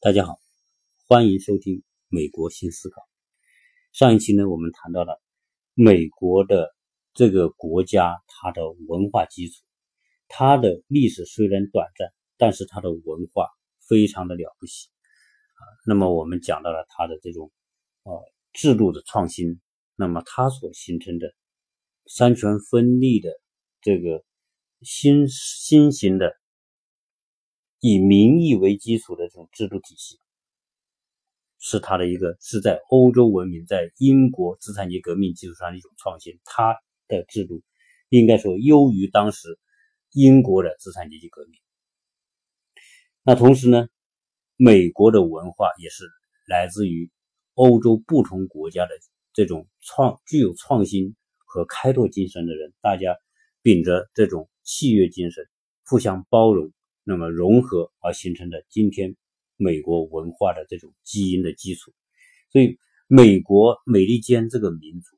大家好，欢迎收听《美国新思考》。上一期呢，我们谈到了美国的这个国家，它的文化基础，它的历史虽然短暂，但是它的文化非常的了不起啊。那么我们讲到了它的这种呃制度的创新，那么它所形成的三权分立的这个新新型的。以民意为基础的这种制度体系，是它的一个是在欧洲文明，在英国资产阶级革命基础上的一种创新。它的制度应该说优于当时英国的资产阶级革命。那同时呢，美国的文化也是来自于欧洲不同国家的这种创具有创新和开拓精神的人，大家秉着这种契约精神，互相包容。那么融合而形成的今天美国文化的这种基因的基础，所以美国美利坚这个民族，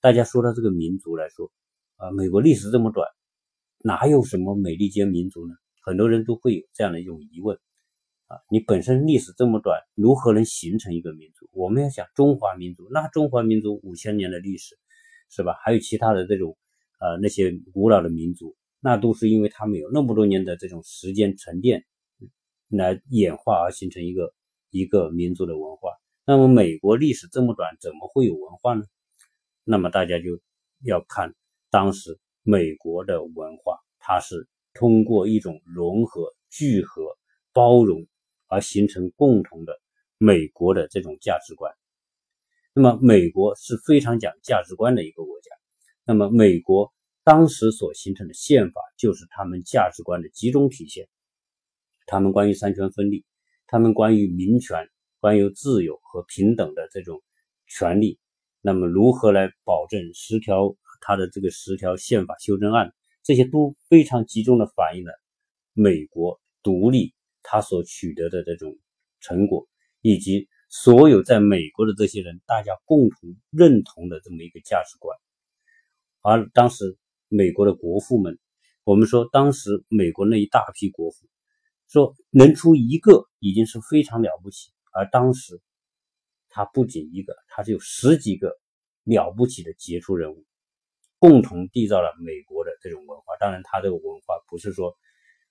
大家说到这个民族来说，啊，美国历史这么短，哪有什么美利坚民族呢？很多人都会有这样的一种疑问，啊，你本身历史这么短，如何能形成一个民族？我们要讲中华民族，那中华民族五千年的历史，是吧？还有其他的这种，呃，那些古老的民族。那都是因为他们有那么多年的这种时间沉淀，来演化而形成一个一个民族的文化。那么美国历史这么短，怎么会有文化呢？那么大家就要看当时美国的文化，它是通过一种融合、聚合、包容而形成共同的美国的这种价值观。那么美国是非常讲价值观的一个国家。那么美国。当时所形成的宪法就是他们价值观的集中体现。他们关于三权分立，他们关于民权、关于自由和平等的这种权利，那么如何来保证十条他的这个十条宪法修正案，这些都非常集中的反映了美国独立他所取得的这种成果，以及所有在美国的这些人大家共同认同的这么一个价值观，而当时。美国的国父们，我们说当时美国那一大批国父，说能出一个已经是非常了不起，而当时他不仅一个，他是有十几个了不起的杰出人物，共同缔造了美国的这种文化。当然，他这个文化不是说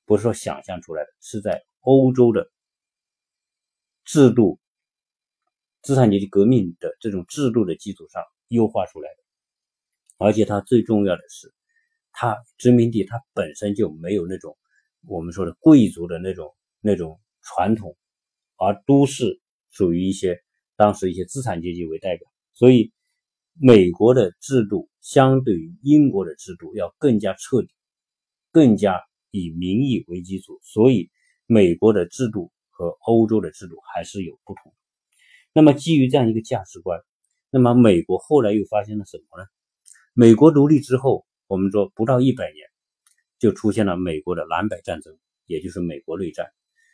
不是说想象出来的，是在欧洲的制度、资产阶级革命的这种制度的基础上优化出来的，而且它最重要的是。它殖民地它本身就没有那种我们说的贵族的那种那种传统，而都是属于一些当时一些资产阶级为代表，所以美国的制度相对于英国的制度要更加彻底，更加以民意为基础，所以美国的制度和欧洲的制度还是有不同。那么基于这样一个价值观，那么美国后来又发生了什么呢？美国独立之后。我们说不到一百年，就出现了美国的南北战争，也就是美国内战。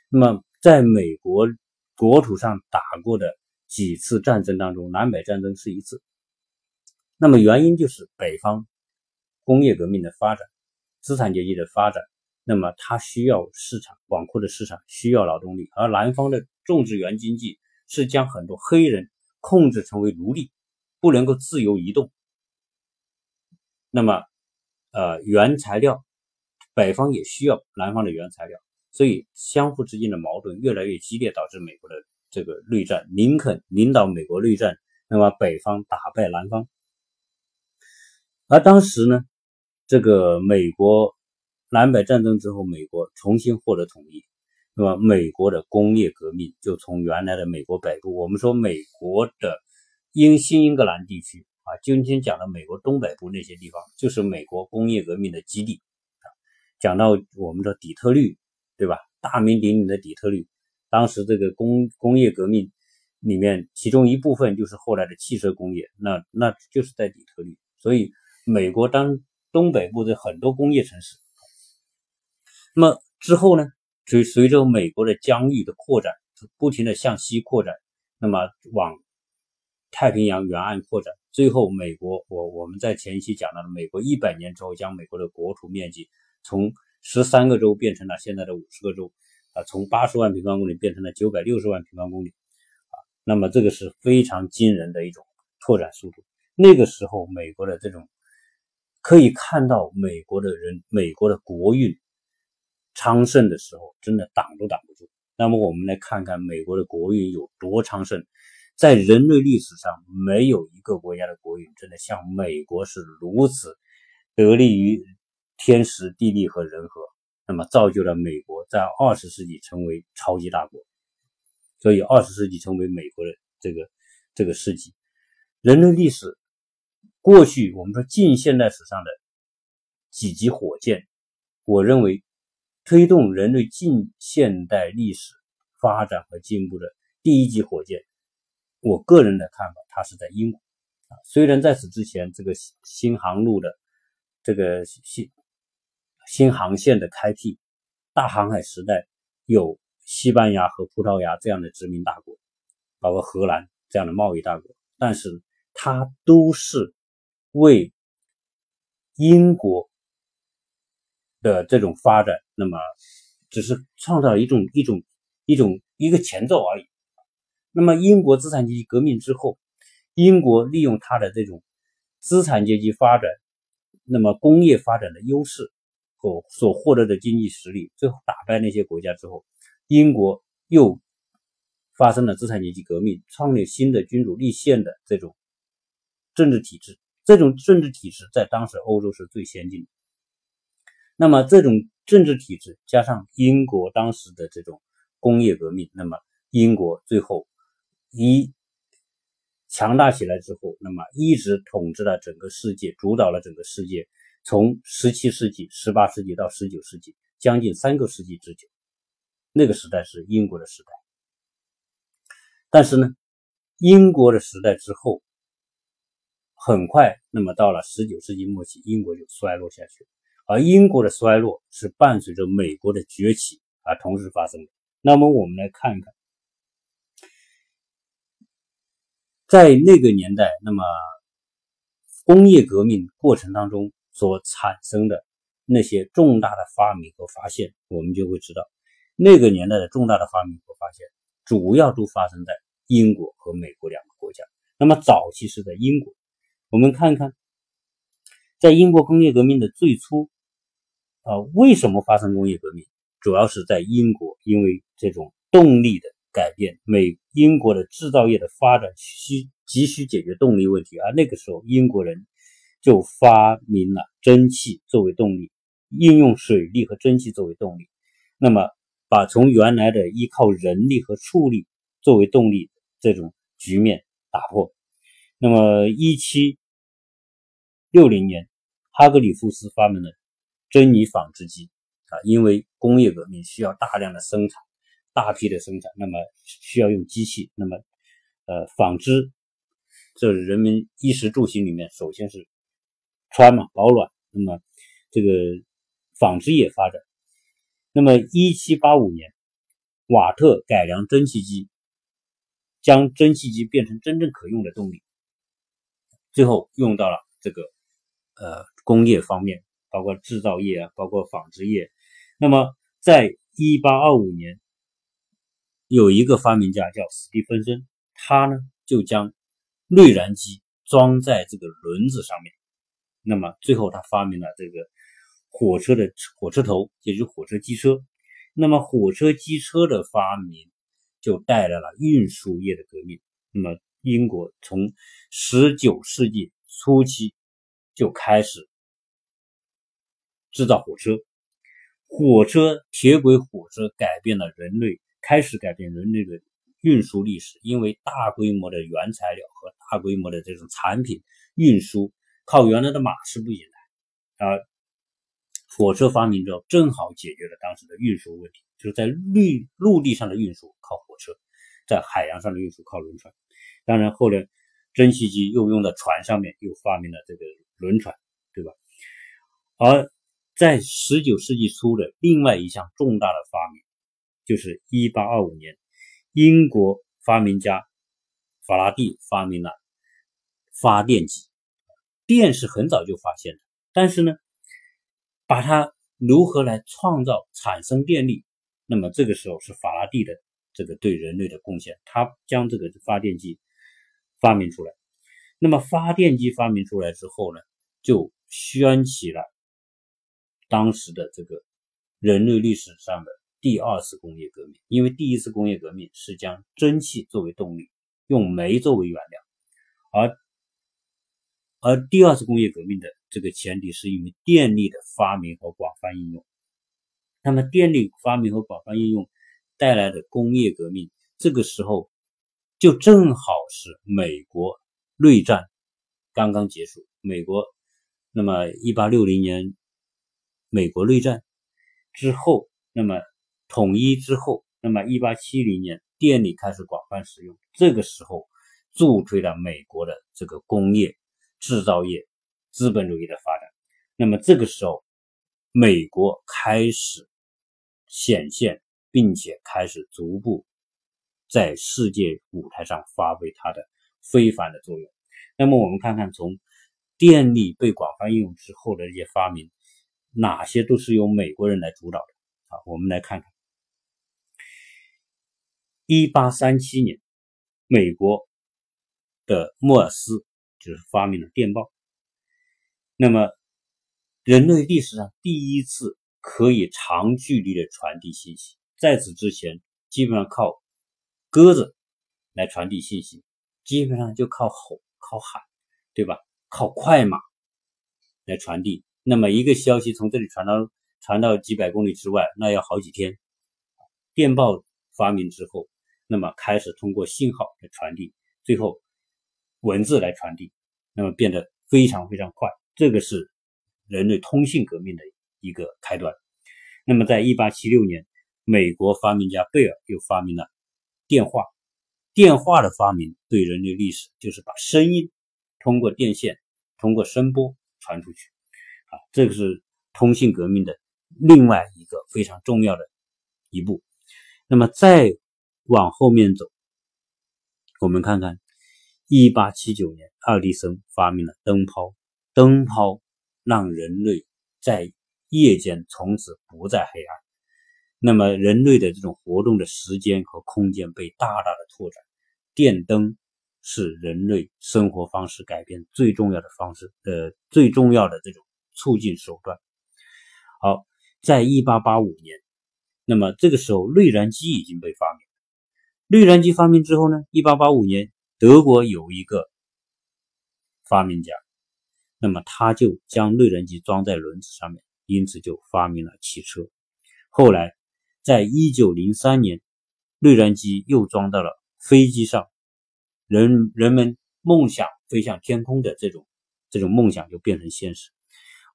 那么，在美国国土上打过的几次战争当中，南北战争是一次。那么原因就是北方工业革命的发展，资产阶级的发展，那么它需要市场广阔的市场，需要劳动力，而南方的种植园经济是将很多黑人控制成为奴隶，不能够自由移动。那么。呃，原材料，北方也需要南方的原材料，所以相互之间的矛盾越来越激烈，导致美国的这个内战。林肯领导美国内战，那么北方打败南方。而当时呢，这个美国南北战争之后，美国重新获得统一，那么美国的工业革命就从原来的美国北部，我们说美国的英新英格兰地区。啊，今天讲的美国东北部那些地方，就是美国工业革命的基地啊。讲到我们的底特律，对吧？大名鼎鼎的底特律，当时这个工工业革命里面，其中一部分就是后来的汽车工业，那那就是在底特律。所以，美国当东北部的很多工业城市。那么之后呢，随随着美国的疆域的扩展，不停的向西扩展，那么往太平洋沿岸扩展。最后，美国我我们在前期讲到了，美国一百年之后将美国的国土面积从十三个州变成了现在的五十个州，啊，从八十万平方公里变成了九百六十万平方公里啊，那么这个是非常惊人的一种拓展速度。那个时候，美国的这种可以看到美国的人，美国的国运昌盛的时候，真的挡都挡不住。那么我们来看看美国的国运有多昌盛，在人类历史上没有一个国家的国运真的像美国是如此得力于天时地利和人和，那么造就了美国在二十世纪成为超级大国。所以二十世纪成为美国的这个这个世纪，人类历史过去我们说近现代史上的几级火箭，我认为。推动人类近现代历史发展和进步的第一级火箭，我个人的看法，它是在英国啊。虽然在此之前，这个新航路的这个新新航线的开辟，大航海时代有西班牙和葡萄牙这样的殖民大国，包括荷兰这样的贸易大国，但是它都是为英国。的这种发展，那么只是创造一种一种一种一个前奏而已。那么英国资产阶级革命之后，英国利用它的这种资产阶级发展，那么工业发展的优势和所获得的经济实力，最后打败那些国家之后，英国又发生了资产阶级革命，创立新的君主立宪的这种政治体制。这种政治体制在当时欧洲是最先进的。那么这种政治体制加上英国当时的这种工业革命，那么英国最后一强大起来之后，那么一直统治了整个世界，主导了整个世界，从十七世纪、十八世纪到十九世纪，将近三个世纪之久。那个时代是英国的时代。但是呢，英国的时代之后，很快，那么到了十九世纪末期，英国就衰落下去。而英国的衰落是伴随着美国的崛起而同时发生的。那么，我们来看一看，在那个年代，那么工业革命过程当中所产生的那些重大的发明和发现，我们就会知道，那个年代的重大的发明和发现，主要都发生在英国和美国两个国家。那么，早期是在英国。我们看看，在英国工业革命的最初。啊，为什么发生工业革命？主要是在英国，因为这种动力的改变，美英国的制造业的发展需急需解决动力问题，而那个时候英国人就发明了蒸汽作为动力，应用水力和蒸汽作为动力，那么把从原来的依靠人力和畜力作为动力这种局面打破。那么，一七六零年，哈格里夫斯发明了。珍妮纺织机啊，因为工业革命需要大量的生产，大批的生产，那么需要用机器，那么呃纺织，这是人民衣食住行里面，首先是穿嘛保暖，那么这个纺织业发展，那么一七八五年，瓦特改良蒸汽机，将蒸汽机变成真正可用的动力，最后用到了这个呃工业方面。包括制造业啊，包括纺织业。那么，在一八二五年，有一个发明家叫史蒂芬森，他呢就将内燃机装在这个轮子上面。那么最后他发明了这个火车的火车头，也就是火车机车。那么火车机车的发明就带来了运输业的革命。那么英国从十九世纪初期就开始。制造火车，火车铁轨火车改变了人类，开始改变人类的运输历史。因为大规模的原材料和大规模的这种产品运输，靠原来的马是不行的。啊，火车发明之后，正好解决了当时的运输问题，就是在陆陆地上的运输靠火车，在海洋上的运输靠轮船。当然，后来蒸汽机又用在船上面，又发明了这个轮船，对吧？而在十九世纪初的另外一项重大的发明，就是一八二五年，英国发明家法拉第发明了发电机。电是很早就发现的，但是呢，把它如何来创造产生电力，那么这个时候是法拉第的这个对人类的贡献，他将这个发电机发明出来。那么发电机发明出来之后呢，就掀起了当时的这个人类历史上的第二次工业革命。因为第一次工业革命是将蒸汽作为动力，用煤作为原料，而而第二次工业革命的这个前提是因为电力的发明和广泛应用。那么电力发明和广泛应用带来的工业革命，这个时候就正好是美国。内战刚刚结束，美国那么一八六零年，美国内战之后，那么统一之后，那么一八七零年电力开始广泛使用，这个时候助推了美国的这个工业制造业资本主义的发展。那么这个时候，美国开始显现，并且开始逐步在世界舞台上发挥它的。非凡的作用。那么我们看看，从电力被广泛应用之后的这些发明，哪些都是由美国人来主导的？啊，我们来看看。一八三七年，美国的莫尔斯就是发明了电报。那么，人类历史上第一次可以长距离的传递信息，在此之前，基本上靠鸽子来传递信息。基本上就靠吼、靠喊，对吧？靠快马来传递。那么一个消息从这里传到传到几百公里之外，那要好几天。电报发明之后，那么开始通过信号来传递，最后文字来传递，那么变得非常非常快。这个是人类通信革命的一个开端。那么在1876年，美国发明家贝尔又发明了电话。电话的发明对人类历史就是把声音通过电线、通过声波传出去，啊，这个是通信革命的另外一个非常重要的一步。那么再往后面走，我们看看，一八七九年，爱迪生发明了灯泡，灯泡让人类在夜间从此不再黑暗，那么人类的这种活动的时间和空间被大大的拓展。电灯是人类生活方式改变最重要的方式，呃，最重要的这种促进手段。好，在一八八五年，那么这个时候内燃机已经被发明。内燃机发明之后呢，一八八五年，德国有一个发明家，那么他就将内燃机装在轮子上面，因此就发明了汽车。后来，在一九零三年，内燃机又装到了。飞机上，人人们梦想飞向天空的这种这种梦想就变成现实。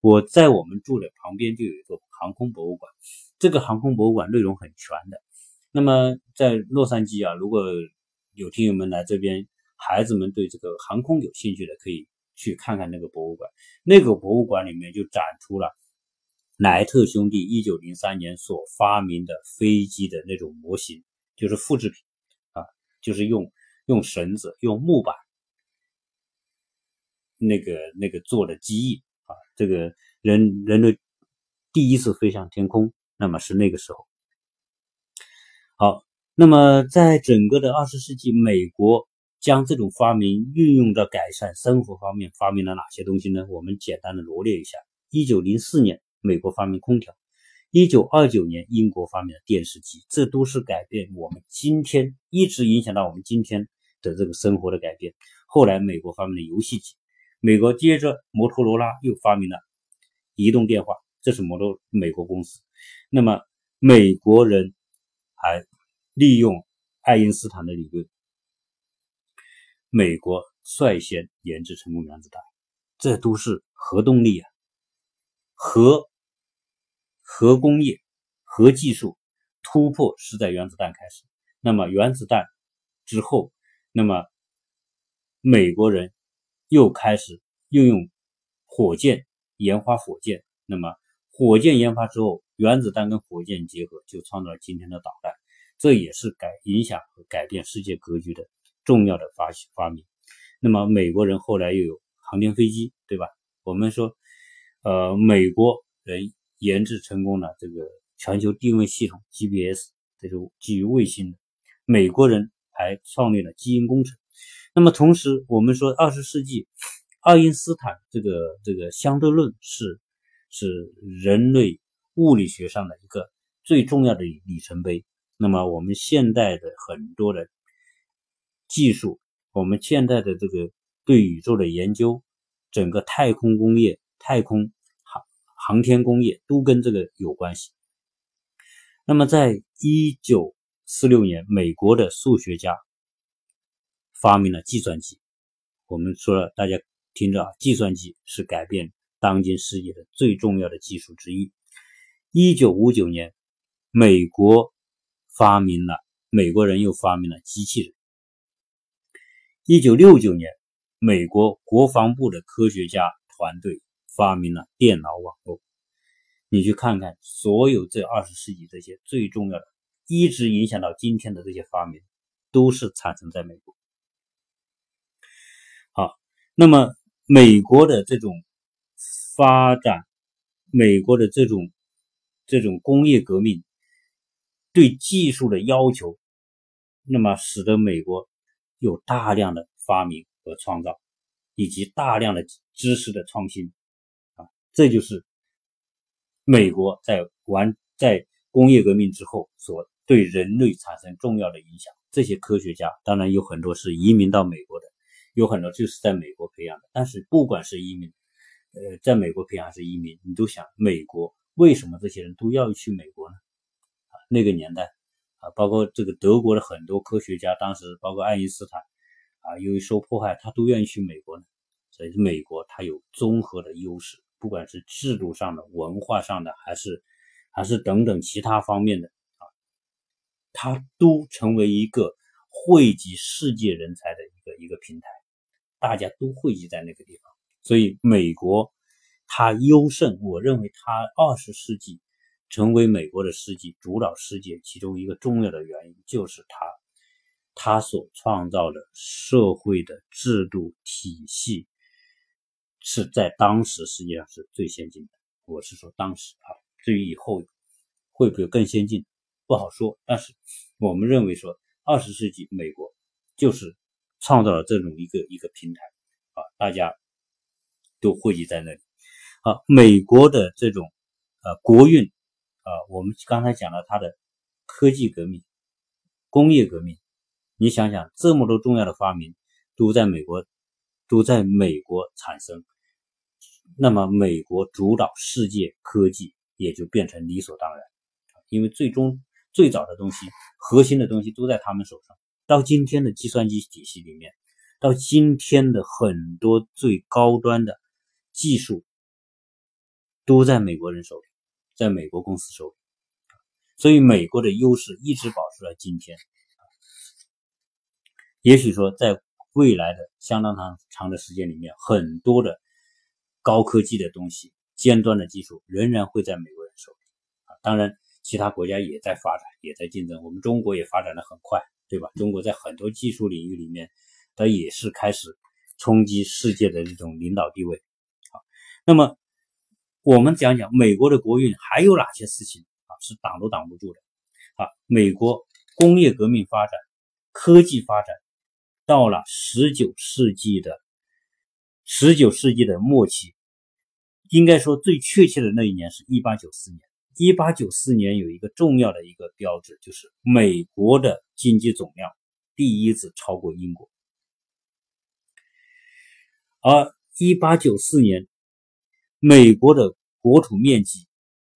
我在我们住的旁边就有一个航空博物馆，这个航空博物馆内容很全的。那么在洛杉矶啊，如果有听友们来这边，孩子们对这个航空有兴趣的，可以去看看那个博物馆。那个博物馆里面就展出了莱特兄弟一九零三年所发明的飞机的那种模型，就是复制品啊。就是用用绳子、用木板，那个那个做的机翼啊，这个人人类第一次飞向天空，那么是那个时候。好，那么在整个的二十世纪，美国将这种发明运用到改善生活方面，发明了哪些东西呢？我们简单的罗列一下：一九零四年，美国发明空调。一九二九年，英国发明了电视机，这都是改变我们今天一直影响到我们今天的这个生活的改变。后来，美国发明了游戏机，美国接着摩托罗拉又发明了移动电话，这是摩托美国公司。那么，美国人还利用爱因斯坦的理论，美国率先研制成功原子弹，这都是核动力啊，核。核工业、核技术突破是在原子弹开始。那么原子弹之后，那么美国人又开始运用火箭研发火箭。那么火箭研发之后，原子弹跟火箭结合，就创造了今天的导弹。这也是改影响和改变世界格局的重要的发发明。那么美国人后来又有航天飞机，对吧？我们说，呃，美国人。研制成功了这个全球定位系统 GPS，这种基于卫星的。美国人还创立了基因工程。那么同时，我们说二十世纪，爱因斯坦这个这个相对论是是人类物理学上的一个最重要的里程碑。那么我们现代的很多的技术，我们现在的这个对宇宙的研究，整个太空工业、太空航航天工业都跟这个有关系。那么，在一九四六年，美国的数学家发明了计算机。我们说了，大家听着啊，计算机是改变当今世界的最重要的技术之一。一九五九年，美国。发明了，美国人又发明了机器人。一九六九年，美国国防部的科学家团队发明了电脑网络。你去看看，所有这二十世纪这些最重要的，一直影响到今天的这些发明，都是产生在美国。好，那么美国的这种发展，美国的这种这种工业革命。对技术的要求，那么使得美国有大量的发明和创造，以及大量的知识的创新啊，这就是美国在完在工业革命之后所对人类产生重要的影响。这些科学家当然有很多是移民到美国的，有很多就是在美国培养的。但是不管是移民，呃，在美国培养还是移民，你都想美国为什么这些人都要去美国呢？啊那个年代啊，包括这个德国的很多科学家，当时包括爱因斯坦啊，由于受迫害，他都愿意去美国呢。所以美国它有综合的优势，不管是制度上的、文化上的，还是还是等等其他方面的啊，它都成为一个汇集世界人才的一个一个平台，大家都汇集在那个地方。所以美国他优胜，我认为他二十世纪。成为美国的世纪主导世界，其中一个重要的原因就是他，他所创造的社会的制度体系是在当时世界上是最先进的。我是说当时啊，至于以后会不会更先进，不好说。但是我们认为说，二十世纪美国就是创造了这种一个一个平台啊，大家都汇集在那里啊。美国的这种呃国运。啊，我们刚才讲了它的科技革命、工业革命，你想想，这么多重要的发明都在美国，都在美国产生，那么美国主导世界科技也就变成理所当然，因为最终最早的东西、核心的东西都在他们手上。到今天的计算机体系里面，到今天的很多最高端的技术都在美国人手里。在美国公司手里，所以美国的优势一直保持到今天。也许说，在未来的相当长长的时间里面，很多的高科技的东西、尖端的技术仍然会在美国人手里。啊，当然，其他国家也在发展，也在竞争。我们中国也发展的很快，对吧？中国在很多技术领域里面，它也是开始冲击世界的这种领导地位。好，那么。我们讲讲美国的国运还有哪些事情啊是挡都挡不住的啊？美国工业革命发展、科技发展到了十九世纪的十九世纪的末期，应该说最确切的那一年是一八九四年。一八九四年有一个重要的一个标志，就是美国的经济总量第一次超过英国，而一八九四年。美国的国土面积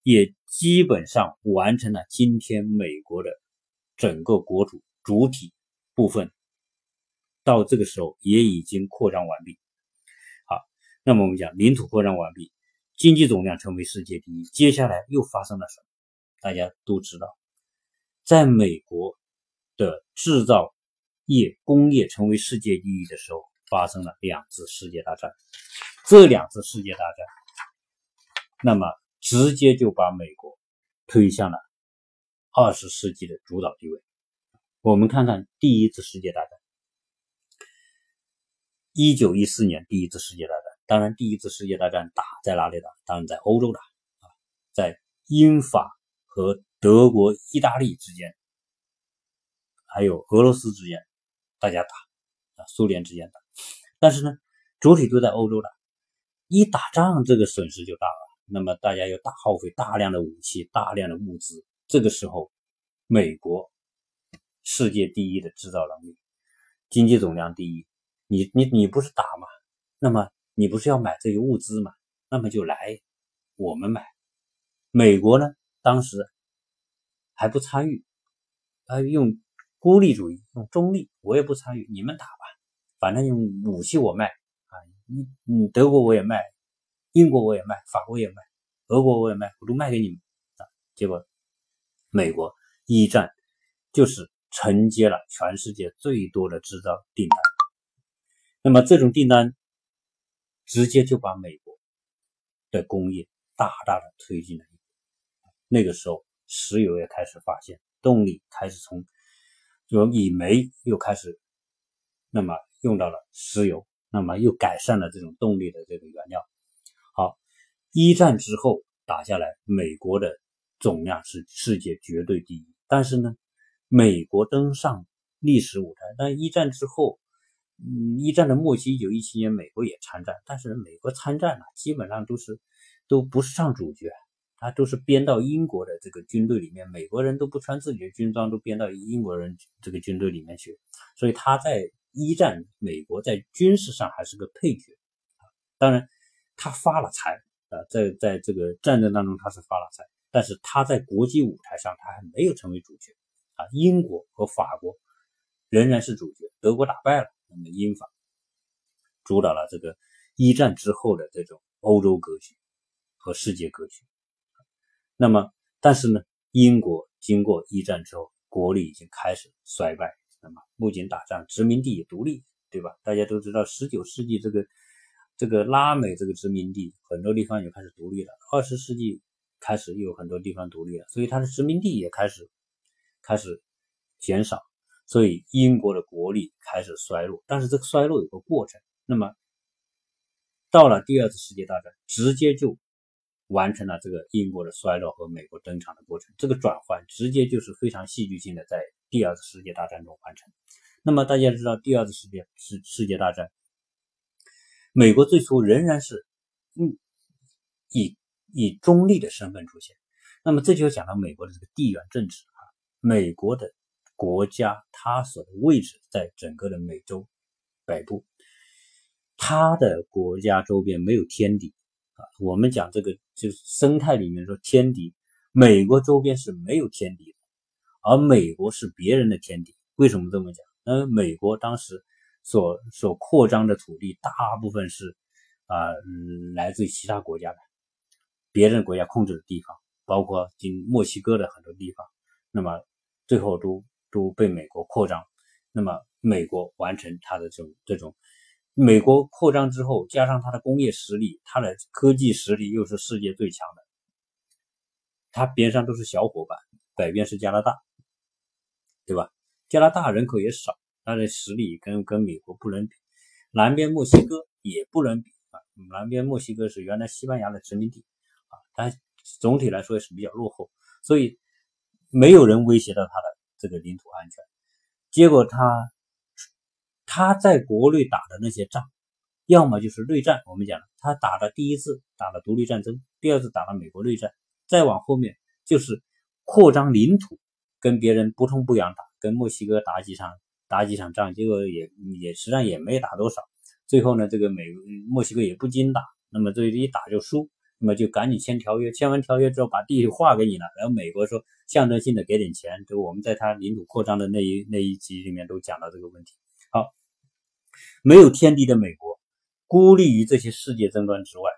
也基本上完成了今天美国的整个国土主体部分，到这个时候也已经扩张完毕。好，那么我们讲领土扩张完毕，经济总量成为世界第一，接下来又发生了什么？大家都知道，在美国的制造业工业成为世界第一的时候，发生了两次世界大战。这两次世界大战。那么直接就把美国推向了二十世纪的主导地位。我们看看第一次世界大战，一九一四年第一次世界大战。当然，第一次世界大战打在哪里打？当然在欧洲打啊，在英法和德国、意大利之间，还有俄罗斯之间，大家打啊，苏联之间打。但是呢，主体都在欧洲打，一打仗这个损失就大了。那么大家要大耗费大量的武器、大量的物资。这个时候，美国世界第一的制造能力，经济总量第一，你你你不是打吗？那么你不是要买这些物资吗？那么就来我们买。美国呢，当时还不参与，他用孤立主义，用中立，我也不参与，你们打吧，反正用武器我卖啊，你你德国我也卖。英国我也卖，法国也卖，俄国我也卖，我都卖给你们啊！结果，美国一战就是承接了全世界最多的制造订单。那么这种订单直接就把美国的工业大大的推进了一步。那个时候，石油也开始发现，动力开始从就以煤又开始，那么用到了石油，那么又改善了这种动力的这个原料。一战之后打下来，美国的总量是世界绝对第一。但是呢，美国登上历史舞台。但一战之后，嗯，一战的末期，一九一七年，美国也参战。但是美国参战呢，基本上都是都不是上主角，他都是编到英国的这个军队里面。美国人都不穿自己的军装，都编到英国人这个军队里面去。所以他在一战，美国在军事上还是个配角当然。他发了财在在这个战争当中他是发了财，但是他在国际舞台上他还没有成为主角啊。英国和法国仍然是主角，德国打败了，那么英法主导了这个一战之后的这种欧洲格局和世界格局。那么，但是呢，英国经过一战之后，国力已经开始衰败，那么不仅打仗，殖民地也独立，对吧？大家都知道，十九世纪这个。这个拉美这个殖民地很多地方也开始独立了，二十世纪开始又有很多地方独立了，所以它的殖民地也开始开始减少，所以英国的国力开始衰落。但是这个衰落有个过程，那么到了第二次世界大战，直接就完成了这个英国的衰落和美国登场的过程。这个转换直接就是非常戏剧性的在第二次世界大战中完成。那么大家知道第二次世界世世界大战。美国最初仍然是，嗯，以以中立的身份出现，那么这就要讲到美国的这个地缘政治啊，美国的国家它所的位置在整个的美洲北部，它的国家周边没有天敌啊，我们讲这个就是生态里面说天敌，美国周边是没有天敌的，而美国是别人的天敌，为什么这么讲？那美国当时。所所扩张的土地大部分是啊，来自于其他国家的，别人国家控制的地方，包括今墨西哥的很多地方，那么最后都都被美国扩张。那么美国完成它的这种这种，美国扩张之后，加上它的工业实力，它的科技实力又是世界最强的，它边上都是小伙伴，北边是加拿大，对吧？加拿大人口也少。它的实力跟跟美国不能比，南边墨西哥也不能比啊。南边墨西哥是原来西班牙的殖民地啊，但总体来说也是比较落后，所以没有人威胁到它的这个领土安全。结果他他在国内打的那些仗，要么就是内战，我们讲他打的第一次打了独立战争，第二次打了美国内战，再往后面就是扩张领土，跟别人不痛不痒打，跟墨西哥打几场。打几场仗，结果也也实际上也没打多少。最后呢，这个美墨西哥也不精打，那么这一打就输，那么就赶紧签条约。签完条约之后，把地划给你了。然后美国说象征性的给点钱，就我们在他领土扩张的那一那一集里面都讲到这个问题。好，没有天敌的美国，孤立于这些世界争端之外，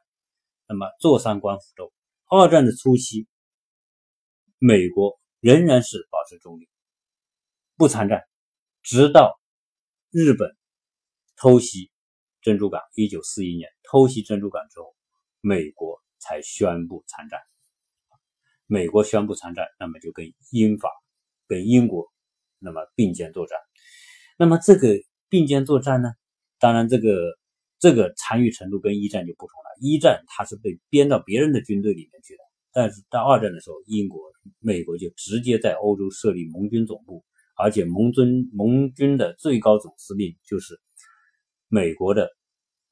那么坐山观虎斗。二战的初期，美国仍然是保持中立，不参战。直到日本偷袭珍珠港，一九四一年偷袭珍珠港之后，美国才宣布参战。美国宣布参战，那么就跟英法、跟英国那么并肩作战。那么这个并肩作战呢，当然这个这个参与程度跟一战就不同了。一战它是被编到别人的军队里面去的，但是到二战的时候，英国、美国就直接在欧洲设立盟军总部，而且盟军盟军的最高总司令就是美国的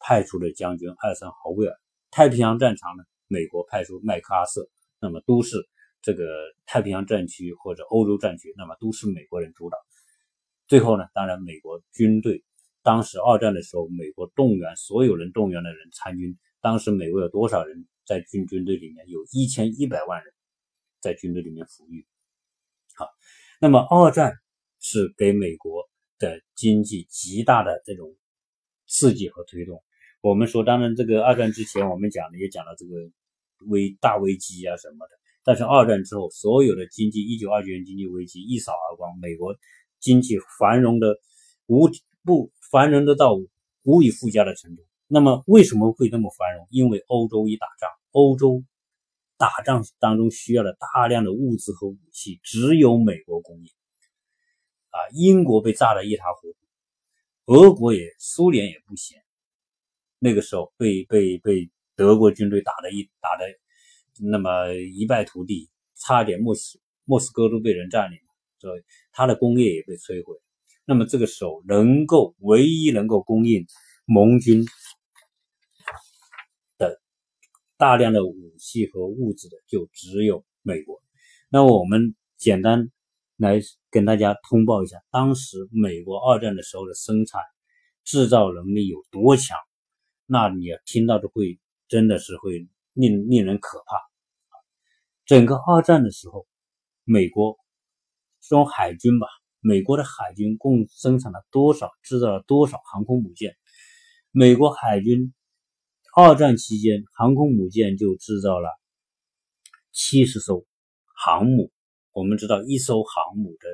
派出的将军艾森豪威尔。太平洋战场呢，美国派出麦克阿瑟，那么都是这个太平洋战区或者欧洲战区，那么都是美国人主导。最后呢，当然美国军队当时二战的时候，美国动员所有人动员的人参军，当时美国有多少人在军军队里面？有一千一百万人在军队里面服役。好，那么二战是给美国的经济极大的这种刺激和推动。我们说，当然这个二战之前我们讲的也讲了这个危大危机啊什么的，但是二战之后，所有的经济，一九二九年经济危机一扫而光，美国经济繁荣的无不繁荣的到无以复加的程度。那么为什么会那么繁荣？因为欧洲一打仗，欧洲打仗当中需要的大量的物资和武器，只有美国供应。啊，英国被炸得一塌糊涂，俄国也，苏联也不行。那个时候被被被德国军队打得一打得那么一败涂地，差点莫斯莫斯科都被人占领了，所以他的工业也被摧毁。那么这个时候能够唯一能够供应盟军的大量的武器和物资的，就只有美国。那我们简单来跟大家通报一下，当时美国二战的时候的生产制造能力有多强。那你听到的会真的是会令令人可怕。整个二战的时候，美国说海军吧，美国的海军共生产了多少，制造了多少航空母舰？美国海军二战期间，航空母舰就制造了七十艘航母。我们知道，一艘航母的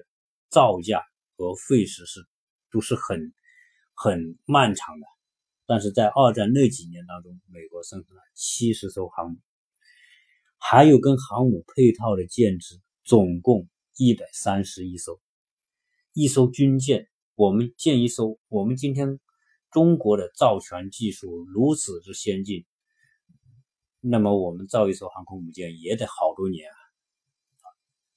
造价和费时是都是很很漫长的。但是在二战那几年当中，美国生产了七十艘航母，还有跟航母配套的舰只，总共一百三十一艘。一艘军舰，我们建一艘，我们今天中国的造船技术如此之先进，那么我们造一艘航空母舰也得好多年啊。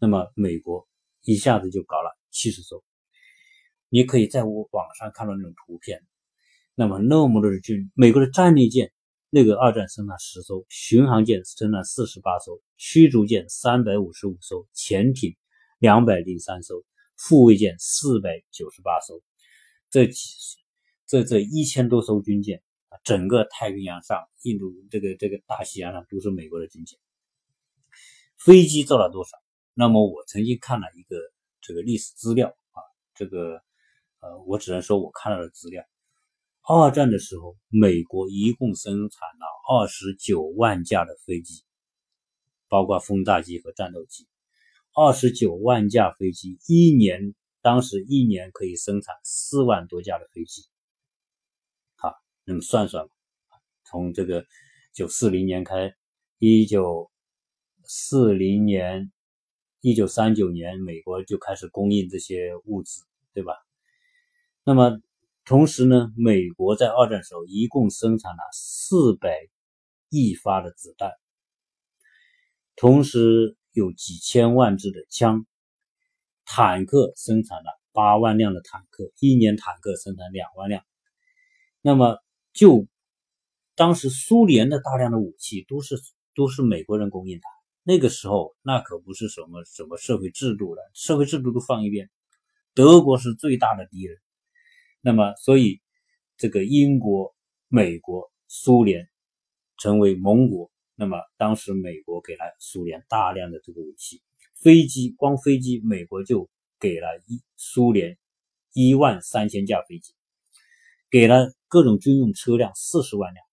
那么美国一下子就搞了七十艘，你可以在我网上看到那种图片。那么那么多的军，美国的战列舰，那个二战生产十艘，巡航舰生产四十八艘，驱逐舰三百五十五艘，潜艇两百零三艘，护卫舰四百九十八艘，这几这这一千多艘军舰，整个太平洋上、印度这个这个大西洋上都是美国的军舰。飞机造了多少？那么我曾经看了一个这个历史资料啊，这个呃，我只能说我看到的资料。二战的时候，美国一共生产了二十九万架的飞机，包括轰炸机和战斗机。二十九万架飞机，一年当时一年可以生产四万多架的飞机。好，那么算算，从这个九四零年开，一九四零年、一九三九年，美国就开始供应这些物资，对吧？那么。同时呢，美国在二战时候一共生产了四百亿发的子弹，同时有几千万支的枪，坦克生产了八万辆的坦克，一年坦克生产两万辆。那么，就当时苏联的大量的武器都是都是美国人供应的。那个时候，那可不是什么什么社会制度了，社会制度都放一边，德国是最大的敌人。那么，所以这个英国、美国、苏联成为盟国。那么，当时美国给了苏联大量的这个武器，飞机，光飞机，美国就给了一苏联一万三千架飞机，给了各种军用车辆四十万辆。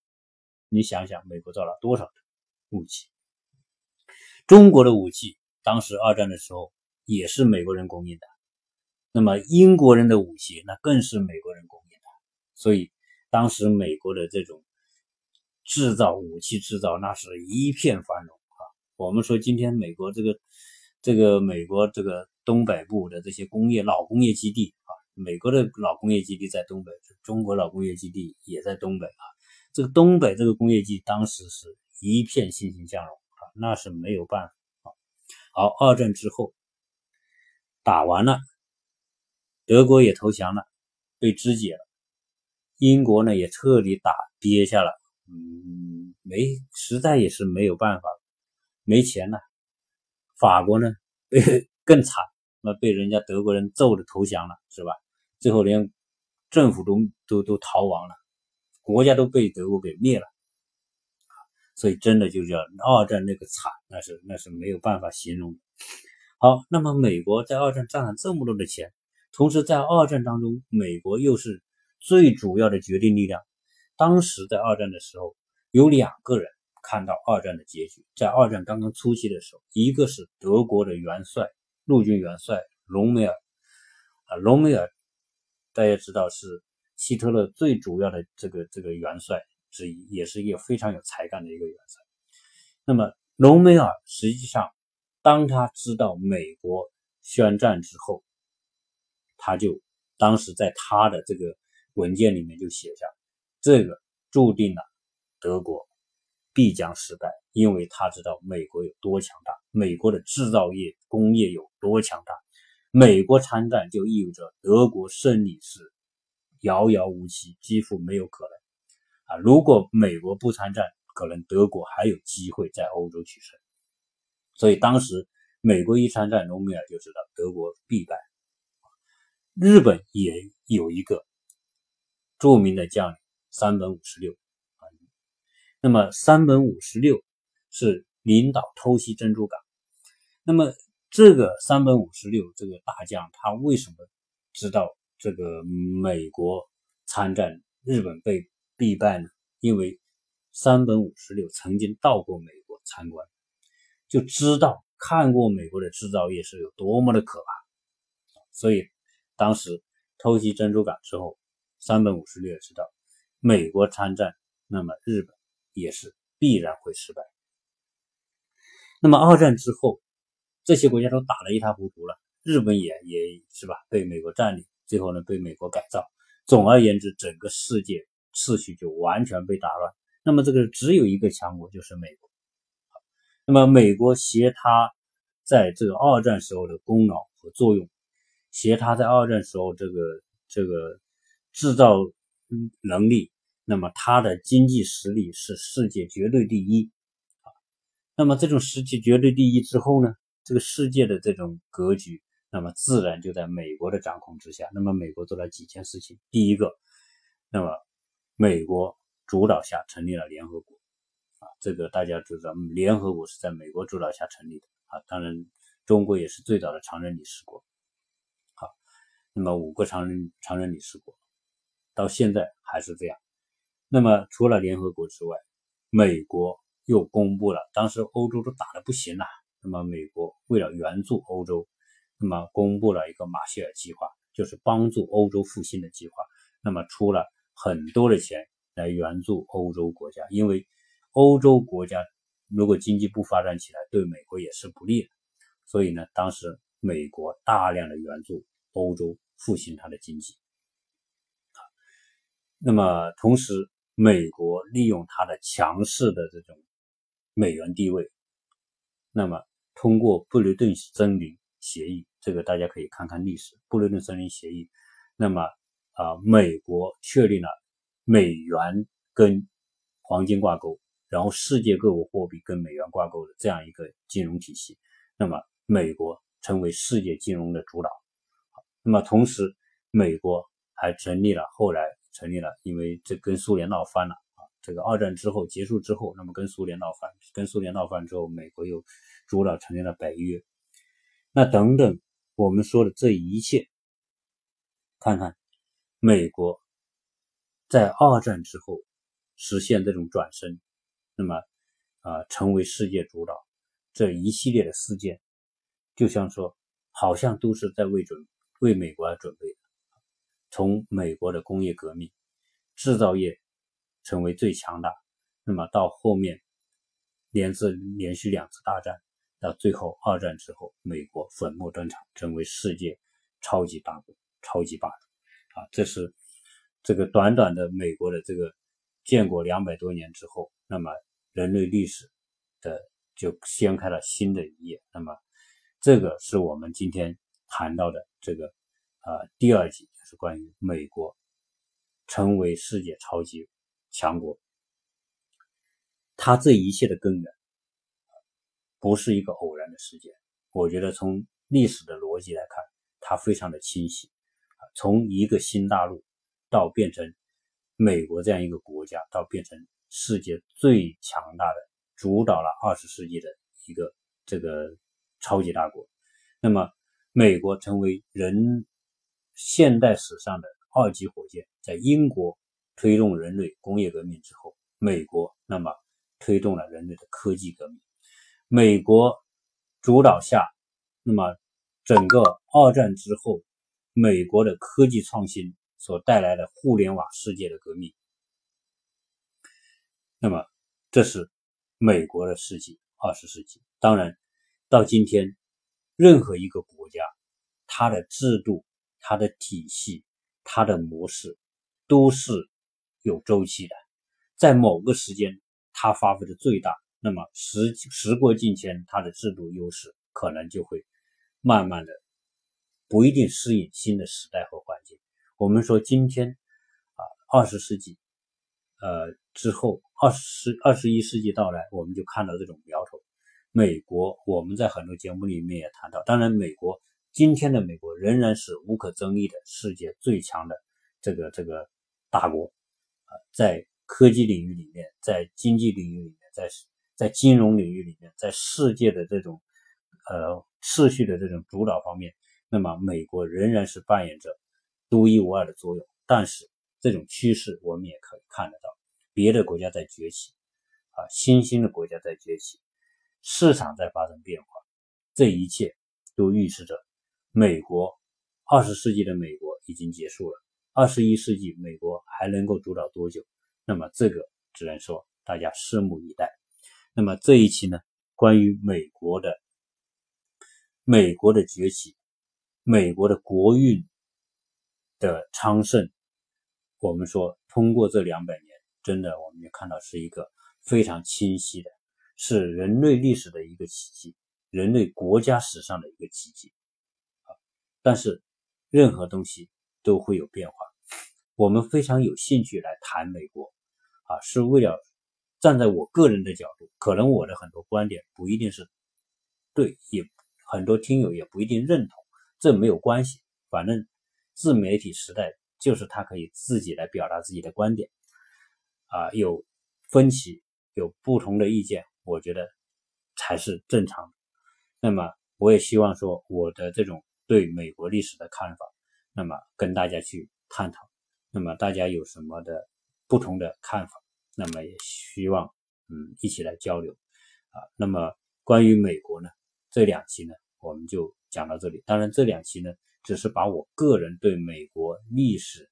你想想，美国造了多少的武器？中国的武器，当时二战的时候也是美国人供应的。那么英国人的武器，那更是美国人供应的，所以当时美国的这种制造武器制造，那是一片繁荣啊。我们说今天美国这个这个美国这个东北部的这些工业老工业基地啊，美国的老工业基地在东北，中国老工业基地也在东北啊。这个东北这个工业基地当时是一片欣欣向荣，那是没有办法。好，二战之后打完了，德国也投降了，被肢解了。英国呢也彻底打跌下了，嗯，没，实在也是没有办法，没钱了。法国呢被更惨，那被人家德国人揍的投降了，是吧？最后连政府都都都逃亡了，国家都被德国给灭了。所以真的就叫二战那个惨，那是那是没有办法形容的。好，那么美国在二战赚了这么多的钱，同时在二战当中，美国又是。最主要的决定力量，当时在二战的时候，有两个人看到二战的结局。在二战刚刚初期的时候，一个是德国的元帅，陆军元帅隆美尔。啊，隆美尔大家知道是希特勒最主要的这个这个元帅之一，也是一个非常有才干的一个元帅。那么隆美尔实际上，当他知道美国宣战之后，他就当时在他的这个。文件里面就写下，这个注定了德国必将失败，因为他知道美国有多强大，美国的制造业工业有多强大。美国参战就意味着德国胜利是遥遥无期，几乎没有可能如果美国不参战，可能德国还有机会在欧洲取胜。所以当时美国一参战，隆美尔就知道德国必败。日本也有一个。著名的将领山本五十六啊，那么山本五十六是领导偷袭珍珠港。那么这个山本五十六这个大将，他为什么知道这个美国参战，日本被必败呢？因为山本五十六曾经到过美国参观，就知道看过美国的制造业是有多么的可怕。所以当时偷袭珍珠港之后。三本五十六也知道，美国参战，那么日本也是必然会失败。那么二战之后，这些国家都打得一塌糊涂了，日本也也是吧，被美国占领，最后呢被美国改造。总而言之，整个世界秩序就完全被打乱。那么这个只有一个强国，就是美国。那么美国携他在这个二战时候的功劳和作用，携他在二战时候这个这个。制造能力，那么它的经济实力是世界绝对第一。那么这种世界绝对第一之后呢，这个世界的这种格局，那么自然就在美国的掌控之下。那么美国做了几件事情，第一个，那么美国主导下成立了联合国啊，这个大家知道，联合国是在美国主导下成立的啊。当然，中国也是最早的常任理事国。好，那么五个常任常任理事国。到现在还是这样。那么除了联合国之外，美国又公布了，当时欧洲都打得不行了。那么美国为了援助欧洲，那么公布了一个马歇尔计划，就是帮助欧洲复兴的计划。那么出了很多的钱来援助欧洲国家，因为欧洲国家如果经济不发展起来，对美国也是不利的。所以呢，当时美国大量的援助欧洲复兴它的经济。那么，同时，美国利用它的强势的这种美元地位，那么通过布雷顿森林协议，这个大家可以看看历史。布雷顿森林协议，那么啊，美国确立了美元跟黄金挂钩，然后世界各国货币跟美元挂钩的这样一个金融体系，那么美国成为世界金融的主导。那么同时，美国还成立了后来。成立了，因为这跟苏联闹翻了啊。这个二战之后结束之后，那么跟苏联闹翻，跟苏联闹翻之后，美国又主导成立了北约。那等等，我们说的这一切，看看美国在二战之后实现这种转身，那么啊，成为世界主导这一系列的事件，就像说，好像都是在为准为美国而准备的。从美国的工业革命、制造业成为最强大，那么到后面连次连续两次大战，到最后二战之后，美国粉墨登场，成为世界超级大国、超级霸主啊！这是这个短短的美国的这个建国两百多年之后，那么人类历史的就掀开了新的一页。那么，这个是我们今天谈到的这个呃第二集，就是关于美国成为世界超级强国，它这一切的根源不是一个偶然的事件。我觉得从历史的逻辑来看，它非常的清晰，从一个新大陆到变成美国这样一个国家，到变成世界最强大的。主导了二十世纪的一个这个超级大国，那么美国成为人现代史上的二级火箭，在英国推动人类工业革命之后，美国那么推动了人类的科技革命。美国主导下，那么整个二战之后，美国的科技创新所带来的互联网世界的革命，那么这是。美国的世纪，二十世纪，当然，到今天，任何一个国家，它的制度、它的体系、它的模式，都是有周期的。在某个时间，它发挥的最大，那么时时过境迁，它的制度优势可能就会慢慢的不一定适应新的时代和环境。我们说今天啊，二十世纪。呃，之后二十二十一世纪到来，我们就看到这种苗头。美国，我们在很多节目里面也谈到，当然，美国今天的美国仍然是无可争议的世界最强的这个这个大国啊，在科技领域里面，在经济领域里面，在在金融领域里面，在世界的这种呃秩序的这种主导方面，那么美国仍然是扮演着独一无二的作用。但是，这种趋势我们也可以看得到，别的国家在崛起，啊，新兴的国家在崛起，市场在发生变化，这一切都预示着美国二十世纪的美国已经结束了，二十一世纪美国还能够主导多久？那么这个只能说大家拭目以待。那么这一期呢，关于美国的美国的崛起，美国的国运的昌盛。我们说，通过这两百年，真的，我们就看到是一个非常清晰的，是人类历史的一个奇迹，人类国家史上的一个奇迹啊！但是，任何东西都会有变化。我们非常有兴趣来谈美国啊，是为了站在我个人的角度，可能我的很多观点不一定是对，也很多听友也不一定认同，这没有关系，反正自媒体时代。就是他可以自己来表达自己的观点，啊，有分歧，有不同的意见，我觉得才是正常的。那么，我也希望说我的这种对美国历史的看法，那么跟大家去探讨。那么大家有什么的不同的看法，那么也希望嗯一起来交流啊。那么关于美国呢，这两期呢我们就讲到这里。当然这两期呢。只是把我个人对美国历史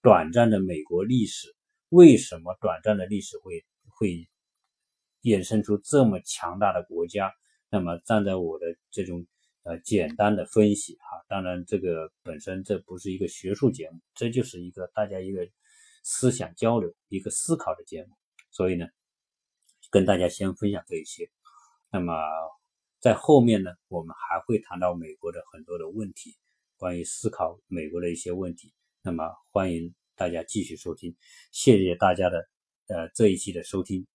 短暂的美国历史，为什么短暂的历史会会衍生出这么强大的国家？那么站在我的这种呃简单的分析哈，当然这个本身这不是一个学术节目，这就是一个大家一个思想交流、一个思考的节目。所以呢，跟大家先分享这一些。那么在后面呢，我们还会谈到美国的很多的问题。关于思考美国的一些问题，那么欢迎大家继续收听，谢谢大家的呃这一期的收听，